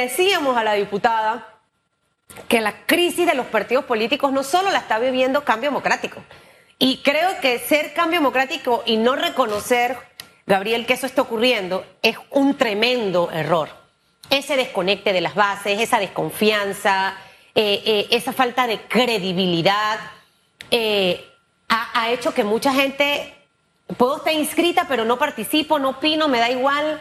decíamos a la diputada que la crisis de los partidos políticos no solo la está viviendo cambio democrático. Y creo que ser cambio democrático y no reconocer, Gabriel, que eso está ocurriendo es un tremendo error. Ese desconecte de las bases, esa desconfianza, eh, eh, esa falta de credibilidad, eh, ha, hecho que mucha gente, puedo estar inscrita, pero no participo, no opino, me da igual.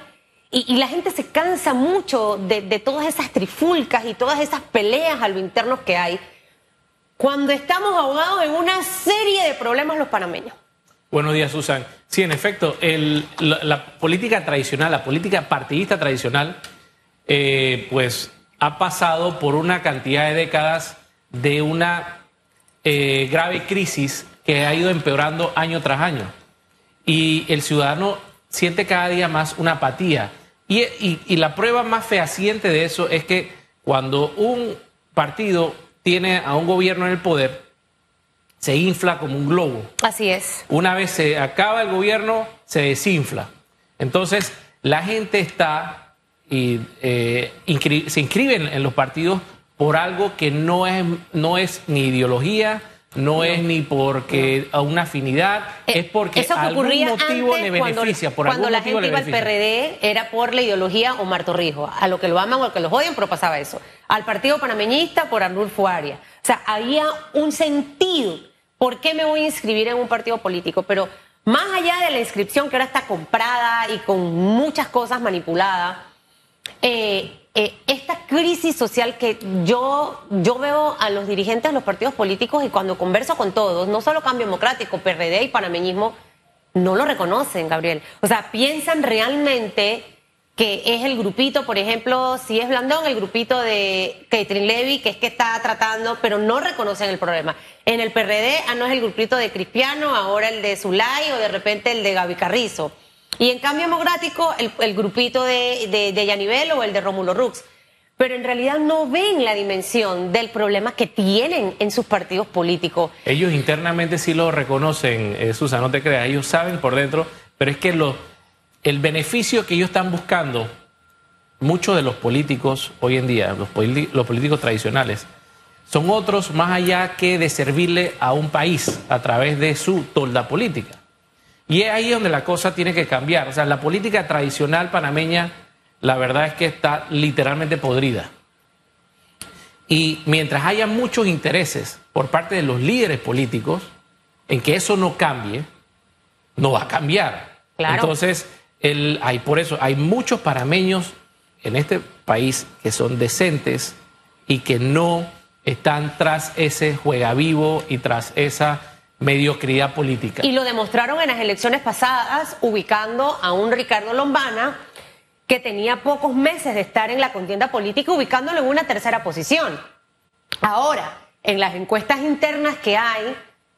Y, la gente se cansa mucho de, todas esas trifulcas y todas esas peleas a lo internos que hay cuando estamos ahogados en una serie de problemas los panameños. Buenos días, Susan. Sí, en efecto, la política tradicional, la política partidista tradicional, eh, pues ha pasado por una cantidad de décadas de una eh, grave crisis que ha ido empeorando año tras año. Y el ciudadano siente cada día más una apatía. Y, y- y la prueba más fehaciente de eso es que cuando un partido tiene a un gobierno en el poder, se infla como un globo. Así es. Una vez se acaba el gobierno, se desinfla. Entonces, la gente está y eh, inscri- se inscriben en los partidos por algo que no es, no es ni ideología, no, es ni porque a una afinidad, Eh, es porque Eso algún motivo le cuando- beneficia. Por cuando algún la gente iba al. PRD era por la ideología Omar Torrijos. A lo que lo aman o a lo que los odian, pero pasaba eso. Al partido panameñista por Arnulfo Arias. O sea, había un sentido. ¿Por qué me voy a inscribir en un partido político? Pero más allá de la inscripción que ahora está comprada y con muchas cosas manipuladas, eh, eh, esta crisis social que yo, yo veo a los dirigentes de los partidos políticos y cuando converso con todos, no solo Cambio Democrático, PRD y panameñismo, no lo reconocen, Gabriel. O sea, piensan realmente que es el grupito, por ejemplo, si es Blandón, el grupito de Catherine Levy, que es que está tratando, pero no reconocen el problema. En el PRD, ah, no es el grupito de Cristiano, ahora el de Zulay o de repente el de Gaby Carrizo. Y en cambio democrático, el, el grupito de, de, de o el de Rómulo Rux. Pero en realidad no ven la dimensión del problema que tienen en sus partidos políticos. Ellos internamente sí lo reconocen, eh, Susan, no te creas, ellos saben por dentro, pero es que el beneficio que ellos están buscando, muchos de los políticos hoy en día, los, los políticos tradicionales, son otros más allá que de servirle a un país a través de su tolda política. Y es ahí donde la cosa tiene que cambiar. O sea, la política tradicional panameña, la verdad es que está literalmente podrida. Y mientras haya muchos intereses por parte de los líderes políticos en que eso no cambie, no va a cambiar. Claro. Entonces, el, hay, por eso hay muchos parameños en este país que son decentes y que no están tras ese juega vivo y tras esa mediocridad política. Y lo demostraron en las elecciones pasadas, ubicando a un Ricardo Lombana que tenía pocos meses de estar en la contienda política, ubicándolo en una tercera posición. Ahora, en las encuestas internas que hay,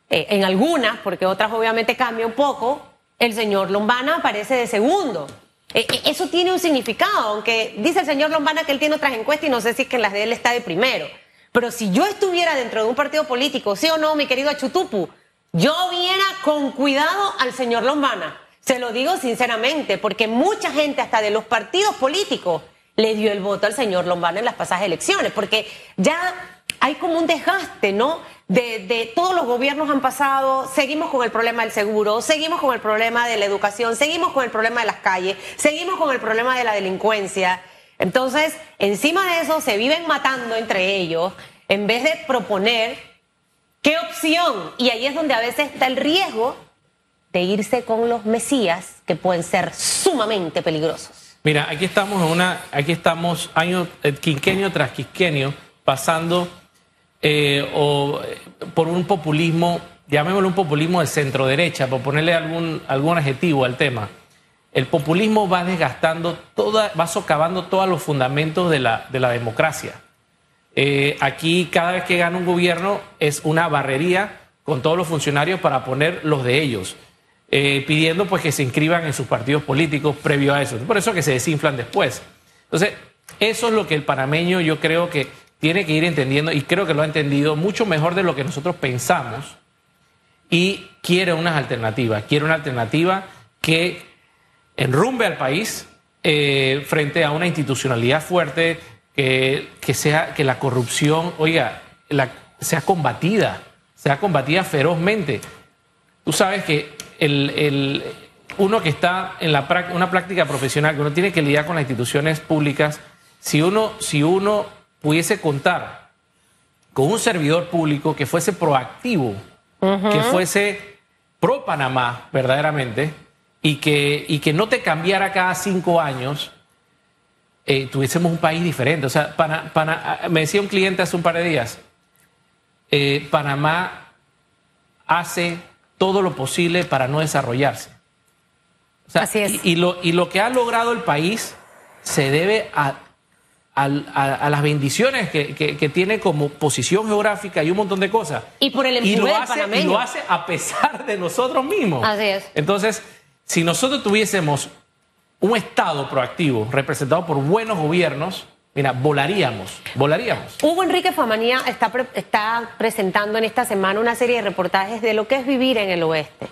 eh, en algunas, porque otras obviamente cambian un poco, el señor Lombana aparece de segundo. Eh, eh, eso tiene un significado, aunque dice el señor Lombana que él tiene otras encuestas y no sé si es que en las de él está de primero. Pero si yo estuviera dentro de un partido político, sí o no, mi querido Chutupu, yo viera con cuidado al señor Lombana. Se lo digo sinceramente, porque mucha gente hasta de los partidos políticos le dio el voto al señor Lombana en las pasadas elecciones, porque ya hay como un desgaste, ¿no? De, de todos los gobiernos han pasado, seguimos con el problema del seguro, seguimos con el problema de la educación, seguimos con el problema de las calles, seguimos con el problema de la delincuencia. Entonces, encima de eso, se viven matando entre ellos en vez de proponer qué opción. Y ahí es donde a veces está el riesgo de irse con los mesías que pueden ser sumamente peligrosos. Mira, aquí estamos en una, aquí estamos año eh, quinquenio tras quinquenio pasando eh, o, eh, por un populismo, llamémoslo un populismo de centro derecha, por ponerle algún algún adjetivo al tema. El populismo va desgastando toda, va socavando todos los fundamentos de la, de la democracia. Eh, aquí cada vez que gana un gobierno es una barrería con todos los funcionarios para poner los de ellos, eh, pidiendo pues que se inscriban en sus partidos políticos previo a eso. Por eso que se desinflan después. Entonces, eso es lo que el panameño yo creo que tiene que ir entendiendo y creo que lo ha entendido mucho mejor de lo que nosotros pensamos y quiere unas alternativas, quiere una alternativa que enrumbe al país eh, frente a una institucionalidad fuerte, que, que sea, que la corrupción, oiga, la, sea combatida, sea combatida ferozmente. Tú sabes que el, el, uno que está en la, una práctica profesional, que uno tiene que lidiar con las instituciones públicas, si uno, si uno pudiese contar con un servidor público que fuese proactivo, que fuese pro Panamá verdaderamente, y que, y que no te cambiara cada cinco años, eh, tuviésemos un país diferente. O sea, me decía un cliente hace un par de días, eh, Panamá hace todo lo posible para no desarrollarse. Así es. Y, lo, y lo que ha logrado el país se debe a, a, las bendiciones que, tiene como posición geográfica y un montón de cosas. Y por el y lo, hace, y lo hace a pesar de nosotros mismos. Así es. Entonces, si nosotros tuviésemos un Estado proactivo representado por buenos gobiernos, mira, volaríamos, volaríamos. Hugo Enrique Famanía está, está presentando en esta semana una serie de reportajes de lo que es vivir en el oeste.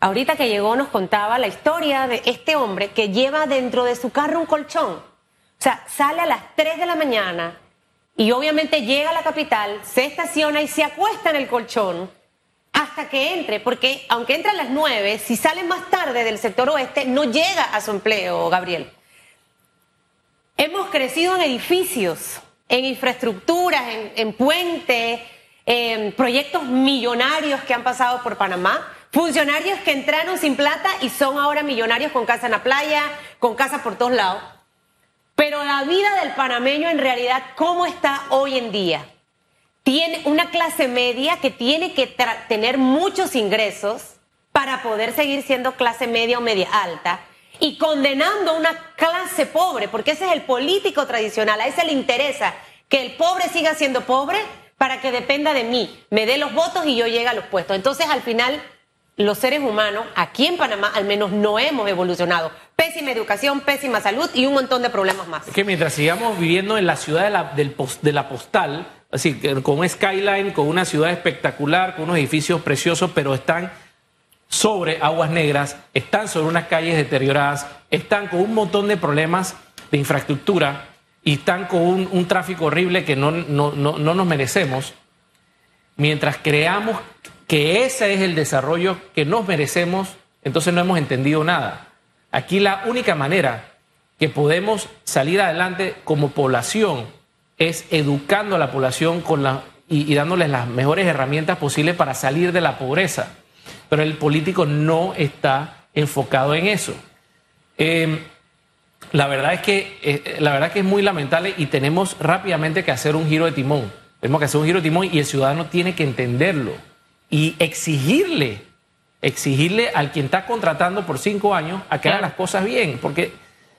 Ahorita que llegó nos contaba la historia de este hombre que lleva dentro de su carro un colchón. O sea, sale a las 3 de la mañana y obviamente llega a la capital, se estaciona y se acuesta en el colchón hasta que entre, porque aunque entre a las 9, si sale más tarde del sector oeste, no llega a su empleo, Gabriel. Hemos crecido en edificios, en infraestructuras, en, puentes, en proyectos millonarios que han pasado por Panamá, funcionarios que entraron sin plata y son ahora millonarios con casa en la playa, con casa por todos lados. Pero la vida del panameño en realidad, ¿cómo está hoy en día? Tiene una clase media que tiene que tener muchos ingresos para poder seguir siendo clase media o media alta y condenando a una clase pobre, porque ese es el político tradicional, a ese le interesa que el pobre siga siendo pobre para que dependa de mí, me dé los votos y yo llegue a los puestos. Entonces, al final, los seres humanos, aquí en Panamá al menos, no hemos evolucionado. Pésima educación, pésima salud y un montón de problemas más. Es que mientras sigamos viviendo en la ciudad de la, de la postal, así con un skyline, con una ciudad espectacular, con unos edificios preciosos, pero están sobre aguas negras, están sobre unas calles deterioradas, están con un montón de problemas de infraestructura y están con un, tráfico horrible que no, no, no, no nos merecemos, mientras creamos que ese es el desarrollo que nos merecemos, entonces no hemos entendido nada. Aquí la única manera que podemos salir adelante como población es educando a la población con la, y, dándoles las mejores herramientas posibles para salir de la pobreza. Pero el político no está enfocado en eso. Em, la verdad es que eh, la verdad que es muy lamentable y tenemos rápidamente que hacer un giro de timón. Tenemos que hacer un giro de timón y el ciudadano tiene que entenderlo y exigirle, exigirle al quien está contratando por cinco años a que haga las cosas bien, porque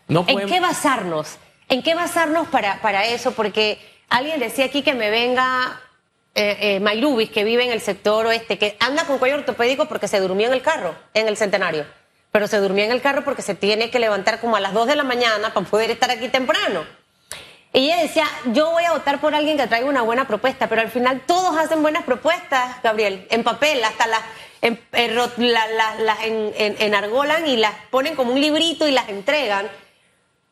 no podemos... ¿En qué basarnos? ¿En qué basarnos para, para eso? Porque alguien decía aquí que me venga eh, eh que vive en el sector oeste, que anda con cuello ortopédico porque se durmió en el carro, en el centenario. Pero se durmió en el carro porque se tiene que levantar como a las 2 de la mañana para poder estar aquí temprano. Y ella decía, yo voy a votar por alguien que traiga una buena propuesta, pero al final todos hacen buenas propuestas, Gabriel, en papel, hasta las en, en, enargolan y las ponen como un librito y las entregan.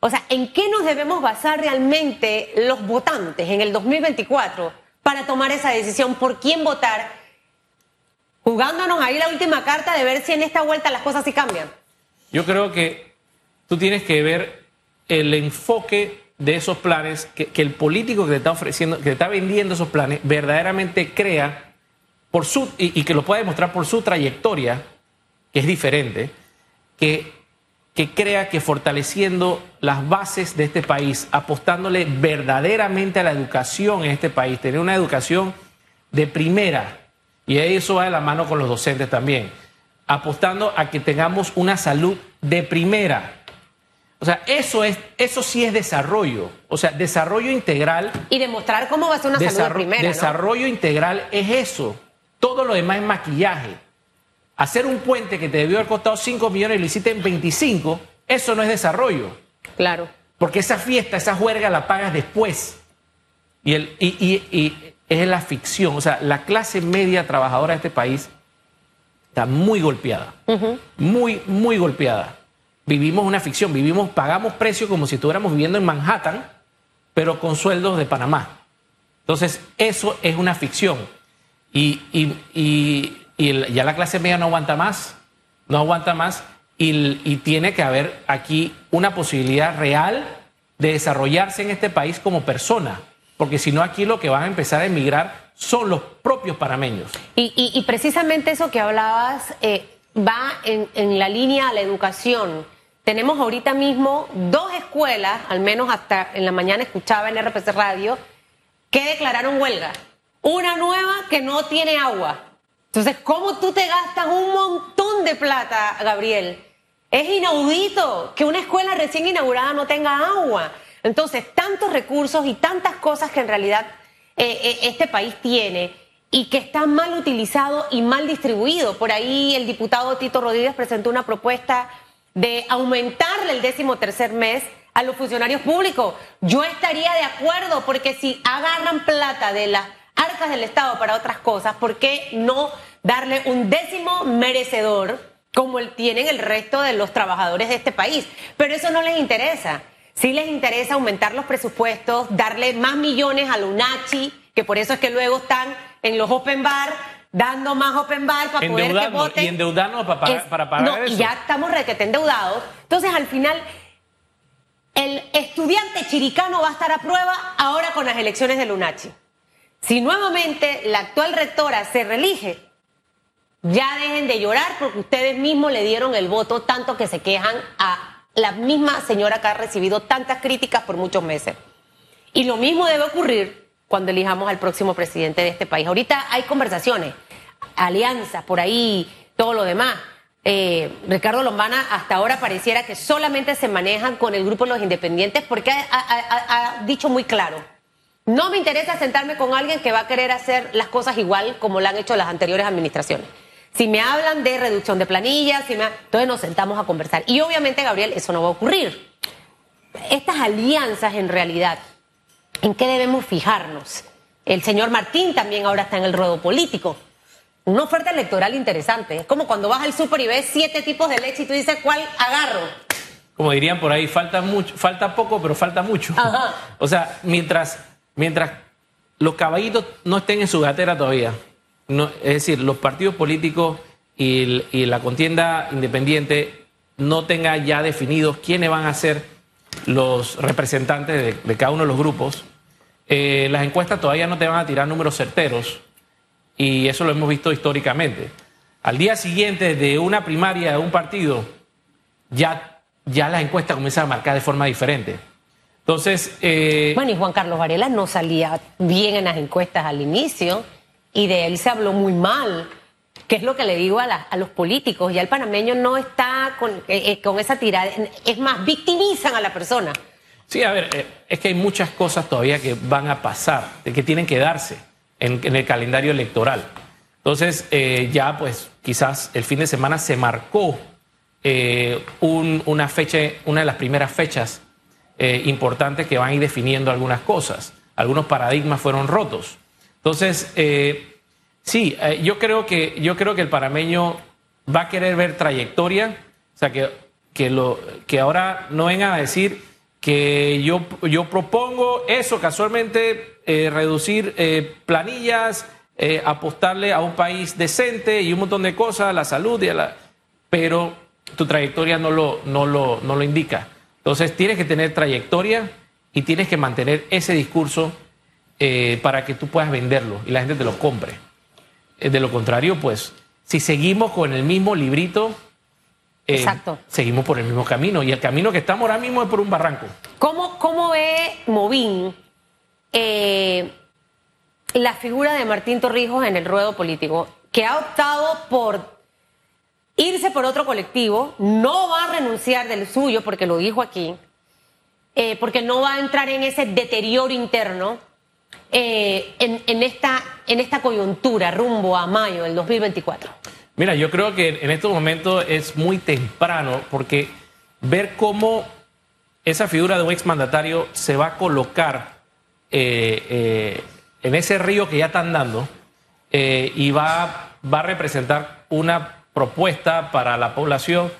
O sea, ¿en qué nos debemos basar realmente los votantes en el 2024 para tomar esa decisión por quién votar? Jugándonos ahí la última carta de ver si en esta vuelta las cosas sí cambian. Yo creo que tú tienes que ver el enfoque de esos planes, que, el político que te está ofreciendo, que te está vendiendo esos planes, verdaderamente crea por su, y, y que lo pueda demostrar por su trayectoria, que es diferente, que que crea que fortaleciendo las bases de este país, apostándole verdaderamente a la educación en este país, tener una educación de primera, y eso va de la mano con los docentes también, apostando a que tengamos una salud de primera. O sea, eso es, eso sí es desarrollo. O sea, desarrollo integral. Y demostrar cómo va a ser una salud de primera. Desarrollo integral es eso. Todo lo demás es maquillaje. Hacer un puente que te debió haber costado 5 millones y lo hiciste en 25, eso no es desarrollo. Claro. Porque esa fiesta, esa juerga la pagas después. Y, el, y, es la ficción. O sea, la clase media trabajadora de este país está muy golpeada. Muy, muy golpeada. Vivimos una ficción, vivimos, pagamos precio como si estuviéramos viviendo en Manhattan pero con sueldos de Panamá. Entonces, eso es una ficción. Y, ya la clase media no aguanta más, no aguanta más, y, tiene que haber aquí una posibilidad real de desarrollarse en este país como persona, porque si no aquí lo que van a empezar a emigrar son los propios panameños. Y, precisamente eso que hablabas eh, va en, en la línea de la educación. Tenemos ahorita mismo dos escuelas, al menos hasta en la mañana escuchaba en RPC Radio, que declararon huelga. Una nueva que no tiene agua. Entonces, ¿cómo tú te gastas un montón de plata, Gabriel? Es inaudito que una escuela recién inaugurada no tenga agua. Entonces, tantos recursos y tantas cosas que en realidad eh, eh, este país tiene y que están mal utilizados y mal distribuidos. Por ahí el diputado Tito Rodríguez presentó una propuesta de aumentarle el décimo tercer mes a los funcionarios públicos. Yo estaría de acuerdo porque si agarran plata de las arcas del Estado para otras cosas, ¿por qué no darle un décimo merecedor como el tienen el resto de los trabajadores de este país? Pero eso no les interesa. Sí les interesa aumentar los presupuestos, darle más millones a UNACHI, que por eso es que luego están en los open bar dando más open bar para poder que voten. Y endeudarnos para, para pagar no, Y ya estamos requete endeudados. Entonces, al final, el estudiante chiricano va a estar a prueba ahora con las elecciones de Lunachi. Si nuevamente la actual rectora se reelige, ya dejen de llorar porque ustedes mismos le dieron el voto, tanto que se quejan a la misma señora que ha recibido tantas críticas por muchos meses. Y lo mismo debe ocurrir cuando elijamos al próximo presidente de este país. Ahorita hay conversaciones, alianzas, por ahí, todo lo demás. Eh, Ricardo Lombana hasta ahora pareciera que solamente se manejan con el grupo de los independientes porque ha, dicho muy claro, no me interesa sentarme con alguien que va a querer hacer las cosas igual como lo han hecho las anteriores administraciones. Si me hablan de reducción de planillas, si me... entonces nos sentamos a conversar. Y obviamente, Gabriel, eso no va a ocurrir. Estas alianzas en realidad, ¿en qué debemos fijarnos? El señor Martín también ahora está en el ruedo político una oferta electoral interesante. Es como cuando vas al súper y ves siete tipos de leche y tú dices, ¿cuál agarro? Como dirían por ahí, falta mucho, falta poco, pero falta mucho. O sea, mientras, mientras los caballitos no estén en su gatera todavía, es decir, los partidos políticos y, la contienda independiente no tengan ya definidos quiénes van a ser los representantes de, cada uno de los grupos, eh, las encuestas todavía no te van a tirar números certeros y eso lo hemos visto históricamente. Al día siguiente de una primaria de un partido, ya las encuestas comienzan a marcar de forma diferente. Entonces. Eh, bueno, y Juan Carlos Varela no salía bien en las encuestas al inicio y de él se habló muy mal. ¿Qué es lo que le digo a, a los políticos? Ya el panameño no está con, eh, eh, con esa tirada. Es más, victimizan a la persona. Sí, a ver, es que hay muchas cosas todavía que van a pasar, de que tienen que darse en, el calendario electoral. Entonces, eh, ya pues quizás el fin de semana se marcó eh, una fecha, una de las primeras fechas eh, importantes que van a ir definiendo algunas cosas. Algunos paradigmas fueron rotos. Entonces, sí, yo creo que yo creo que el parameño va a querer ver trayectoria, o sea que, que, lo, que ahora no vengan a decir que yo, yo propongo eso casualmente eh, reducir eh, planillas, eh, apostarle a un país decente y un montón de cosas, la salud, y la, pero tu trayectoria no lo, no, lo, no lo indica. Entonces tienes que tener trayectoria y tienes que mantener ese discurso para que tú puedas venderlo y la gente te lo compre. de lo contrario, pues, si seguimos con el mismo librito, seguimos por el mismo camino. Y el camino que estamos ahora mismo es por un barranco. ¿Cómo, cómo ve Movín eh, la figura de Martín Torrijos en el ruedo político, que ha optado por irse por otro colectivo, no va a renunciar del suyo, porque lo dijo aquí, eh, porque no va a entrar en ese deterioro interno eh, en, esta, en esta coyuntura rumbo a mayo del 2024. Mira, yo creo que en estos momentos es muy temprano porque ver cómo esa figura de un exmandatario se va a colocar eh, en ese río que ya están dando y va, va a representar una propuesta para la población.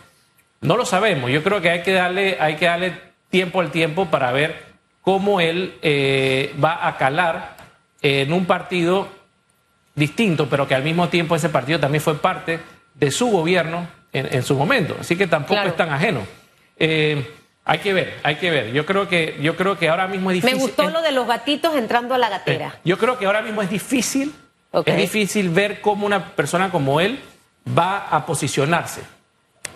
No lo sabemos. Yo creo que hay que darle, hay que darle tiempo al tiempo para ver cómo él eh, va a calar en un partido distinto, pero que al mismo tiempo ese partido también fue parte de su gobierno en, su momento. Así que tampoco es tan ajeno. Eh, hay que ver, hay que ver. Yo creo que, yo creo que ahora mismo es difícil. Me gustó lo de los gatitos entrando a la gatera. Eh, yo creo que ahora mismo es difícil, es difícil ver cómo una persona como él va a posicionarse.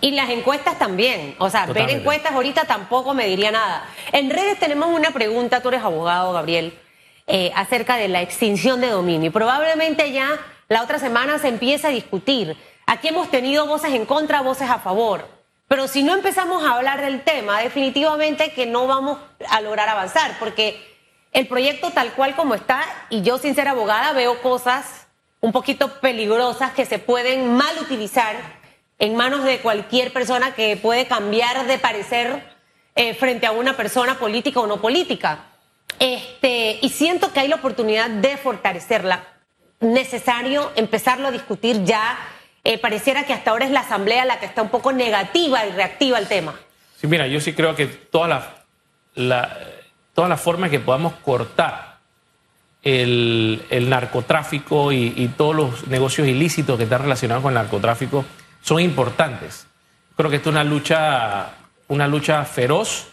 Y las encuestas también. O sea, ver encuestas ahorita tampoco me diría nada. En redes tenemos una pregunta, tú eres abogado, Gabriel, eh, acerca de la extinción de dominio. Y probablemente ya la otra semana se empiece a discutir. Aquí hemos tenido voces en contra, voces a favor. Pero si no empezamos a hablar del tema, definitivamente que no vamos a lograr avanzar, porque el proyecto tal cual como está, y yo sin ser abogada veo cosas un poquito peligrosas que se pueden mal utilizar en manos de cualquier persona que puede cambiar de parecer eh, frente a una persona política o no política. Este, y siento que hay la oportunidad de fortalecerla. Necesario empezarlo a discutir ya. Eh, pareciera que hasta ahora es la Asamblea la que está un poco negativa y reactiva al tema. Sí, mira, yo sí creo que toda la, la todas las formas que podamos cortar el, narcotráfico y, todos los negocios ilícitos que están relacionados con el narcotráfico son importantes. Creo que esta es una lucha, una lucha feroz.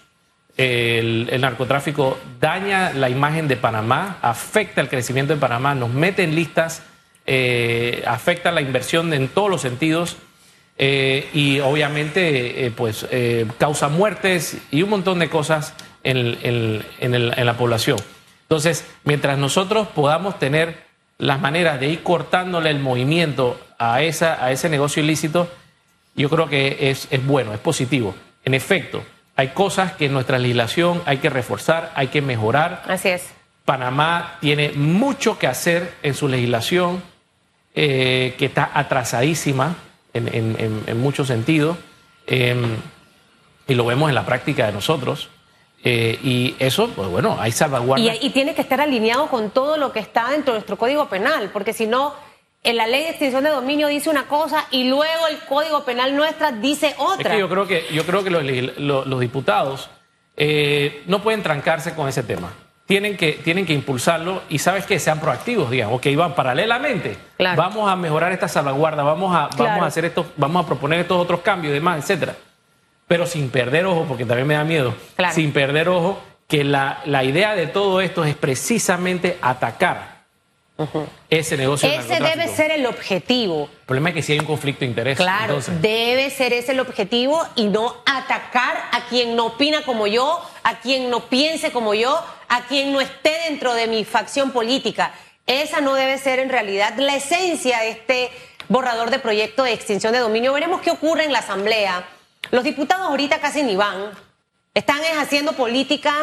El, narcotráfico daña la imagen de Panamá, afecta el crecimiento de Panamá, nos mete en listas, eh, afecta la inversión en todos los sentidos eh, y obviamente eh, pues causa muertes y un montón de cosas en la población. Entonces, mientras nosotros podamos tener las maneras de ir cortándole el movimiento a, esa, a ese negocio ilícito, yo creo que es, es bueno, es positivo. En efecto, hay cosas que en nuestra legislación hay que reforzar, hay que mejorar. Así es. Panamá tiene mucho que hacer en su legislación, eh, que está atrasadísima en, muchos sentidos, em, y lo vemos en la práctica de nosotros. Eh, y eso, pues bueno, hay salvaguardas. Y, y, tiene que estar alineado con todo lo que está dentro de nuestro Código Penal, porque si no, en la ley de extinción de dominio dice una cosa y luego el Código Penal nuestra dice otra. Es que yo creo que, yo creo que los, diputados eh, no pueden trancarse con ese tema. Tienen que, tienen que impulsarlo y sabes que sean proactivos, digamos, que iban paralelamente. Vamos a mejorar esta salvaguarda, vamos a, vamos a hacer esto, vamos a proponer estos otros cambios y demás, etcétera pero sin perder ojo, porque también me da miedo, sin perder ojo que la, la, idea de todo esto es precisamente atacar ese negocio. Ese debe ser el objetivo. El problema es que si hay un conflicto de interés. Claro, debe ser ese el objetivo y no atacar a quien no opina como yo, a quien no piense como yo, a quien no esté dentro de mi facción política. Esa no debe ser en realidad la esencia de este borrador de proyecto de extinción de dominio. Veremos qué ocurre en la Asamblea los diputados ahorita casi ni van, están haciendo política.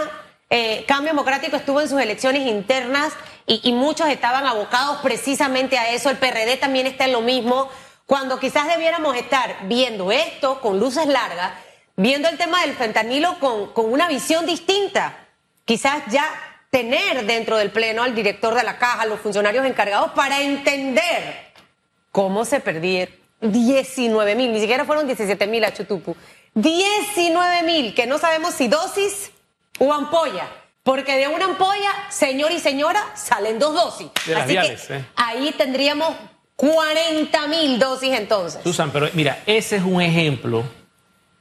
Eh, Cambio Democrático estuvo en sus elecciones internas y, muchos estaban abocados precisamente a eso. El PRD también está en lo mismo. Cuando quizás debiéramos estar viendo esto con luces largas, viendo el tema del fentanilo con, con una visión distinta. Quizás ya tener dentro del Pleno al director de la caja, los funcionarios encargados, para entender cómo se perdieron 19 mil, ni siquiera fueron 17 mil a Chutupu. 19 mil, que no sabemos si dosis o ampolla. Porque de una ampolla, señor y señora, salen dos dosis. Así que ¿eh? ahí tendríamos 40 mil dosis entonces. Susan, pero mira, ese es un ejemplo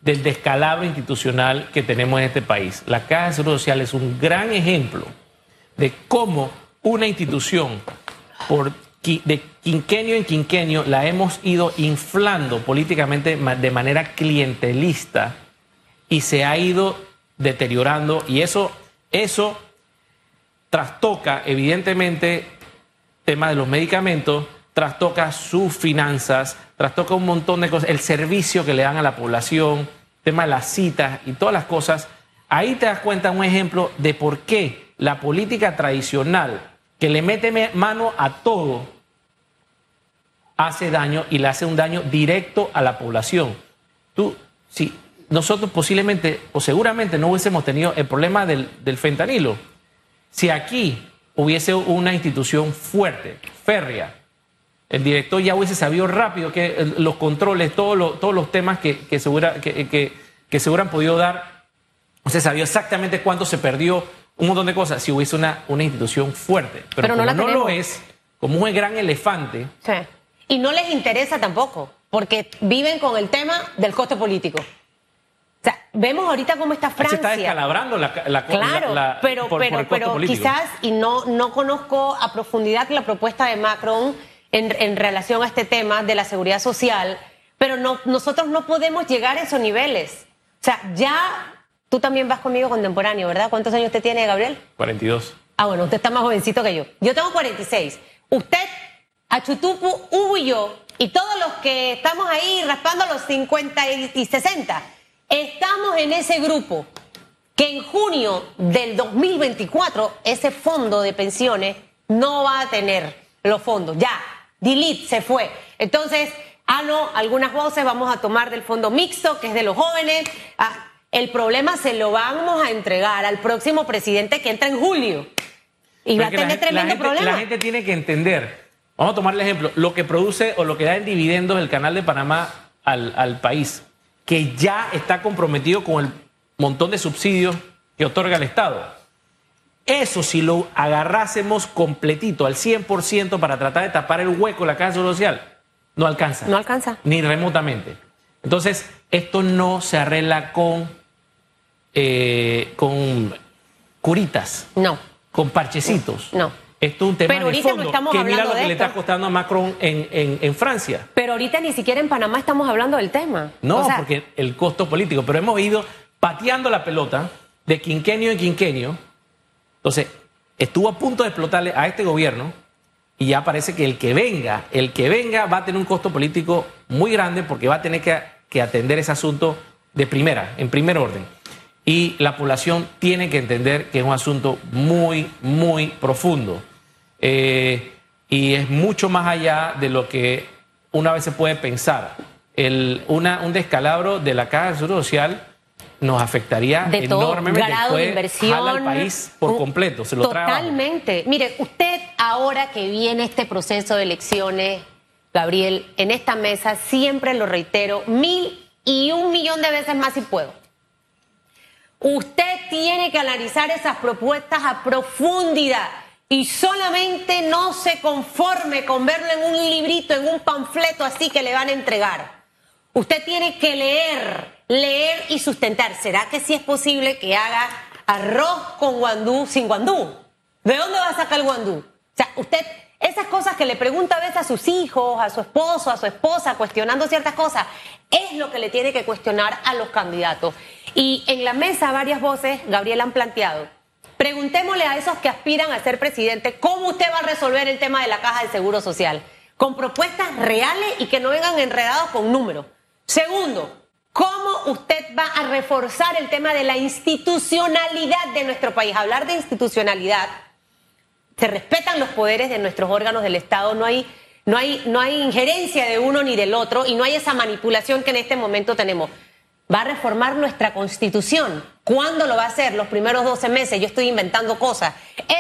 del descalabro institucional que tenemos en este país. La Caja de Seguro Social es un gran ejemplo de cómo una institución, por de quinquenio en quinquenio la hemos ido inflando políticamente de manera clientelista y se ha ido deteriorando y eso, eso trastoca evidentemente tema de los medicamentos, trastoca sus finanzas, trastoca un montón de cosas, el servicio que le dan a la población, tema de las citas y todas las cosas. Ahí te das cuenta un ejemplo de por qué la política tradicional que le mete mano a todo, hace daño y le hace un daño directo a la población. Tú, si nosotros posiblemente o seguramente no hubiésemos tenido el problema del, fentanilo, si aquí hubiese una institución fuerte, férrea, el director ya hubiese sabido rápido que los controles, todos los temas que, que, segura, que, que, se hubieran podido dar, o sea, sabía exactamente cuánto se perdió un montón de cosas si hubiese una, una institución fuerte. Pero, Pero no como la no lo es, como un gran elefante, Sí. Y no les interesa tampoco, porque viven con el tema del coste político. O sea, vemos ahorita cómo está se Francia. está descalabrando la, la- Claro, la- la- pero, por- por pero, costo pero quizás, y no, no conozco a profundidad la propuesta de Macron en, en relación a este tema de la seguridad social, pero no, nosotros no podemos llegar a esos niveles. O sea, ya tú también vas conmigo contemporáneo, ¿verdad? ¿Cuántos años usted tiene, Gabriel? 42. Ah, bueno, usted está más jovencito que yo. Yo tengo 46. Usted, Achutupu, Hugo y yo, y todos los que estamos ahí raspando los 50 y y 60, estamos en ese grupo que en junio del 2024 ese fondo de pensiones no va a tener los fondos. Ya, delete, se fue. Entonces, ah, no, algunas voces vamos a tomar del fondo mixto, que es de los jóvenes. Ah, el problema se lo vamos a entregar al próximo presidente que entra en julio. Y va a tener la, tremendo la gente, problema. la gente tiene que entender. Vamos a tomar el ejemplo. Lo que produce o lo que da en dividendos el canal de Panamá al, al país, que ya está comprometido con el montón de subsidios que otorga el Estado. Eso si lo agarrásemos completito, al 100% para tratar de tapar el hueco de la casa social, no alcanza. No alcanza. Ni remotamente. Entonces, esto no se arregla con, eh, con curitas No. con parchecitos. No. Esto es un tema Pero de ahorita no fondo. estamos que mira lo que le está costando a Macron en, en- en Francia. Pero ahorita ni siquiera en Panamá estamos hablando del tema. No, O sea, porque el costo político. Pero hemos ido pateando la pelota de quinquenio en quinquenio. Entonces, estuvo a punto de explotarle a este gobierno y ya parece que el que venga, el que venga va a tener un costo político muy grande porque va a tener que, que atender ese asunto de primera, en primer orden. Y la población tiene que entender que es un asunto muy, muy profundo. Eh, y es mucho más allá de lo que una vez se puede pensar. El, una, un descalabro de la Caja de Seguro Social nos afectaría de todo enormemente. grado de inversión. al país por completo, se lo. Totalmente. Mire, usted ahora que viene este proceso de elecciones, Gabriel, en esta mesa siempre lo reitero mil y un millón de veces más si puedo. Usted tiene que analizar esas propuestas a profundidad y solamente no se conforme con verlo en un librito, en un panfleto así que le van a entregar. Usted tiene que leer, leer y sustentar. ¿Será que sí es posible que haga arroz con guandú sin guandú? ¿De dónde va a sacar el guandú? O sea, usted, esas cosas que le pregunta a veces a sus hijos, a su esposo, a su esposa, cuestionando ciertas cosas, es lo que le tiene que cuestionar a los candidatos. Y en la mesa varias voces, Gabriel, han planteado, preguntémosle a esos que aspiran a ser presidente, ¿cómo usted va a resolver el tema de la caja de seguro social? Con propuestas reales y que no vengan enredados con números. Segundo, ¿cómo usted va a reforzar el tema de la institucionalidad de nuestro país? Hablar de institucionalidad, se respetan los poderes de nuestros órganos del Estado, no hay, no hay, no hay injerencia de uno ni del otro y no hay esa manipulación que en este momento tenemos. Va a reformar nuestra constitución. ¿Cuándo lo va a hacer? Los primeros 12 meses. Yo estoy inventando cosas.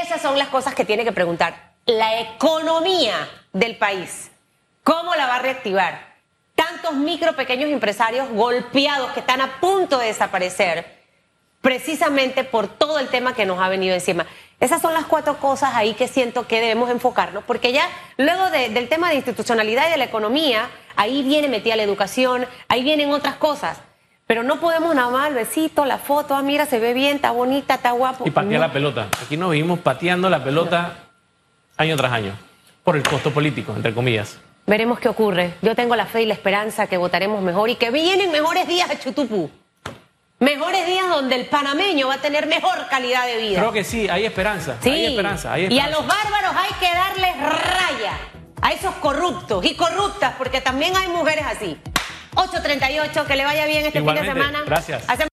Esas son las cosas que tiene que preguntar. La economía del país. ¿Cómo la va a reactivar? Tantos micro, pequeños empresarios golpeados que están a punto de desaparecer precisamente por todo el tema que nos ha venido encima. Esas son las cuatro cosas ahí que siento que debemos enfocarnos, porque ya luego de- del tema de institucionalidad y de la economía, ahí viene metida la educación, ahí vienen otras cosas. Pero no podemos nada más el besito, la foto, ah, mira, se ve bien, está bonita, está guapo. Y patear No. la pelota. Aquí nos vivimos pateando la pelota año tras año. Por el costo político, entre comillas. Veremos qué ocurre. Yo tengo la fe y la esperanza que votaremos mejor y que vienen mejores días a Chutupú. Mejores días donde el panameño va a tener mejor calidad de vida. Creo que sí, hay esperanza. Sí. Hay esperanza, hay Y a los bárbaros hay que darles raya. A esos corruptos y corruptas, porque también hay mujeres así. 8.38, que le vaya bien este fin de Igualmente, semana. gracias. Hacemos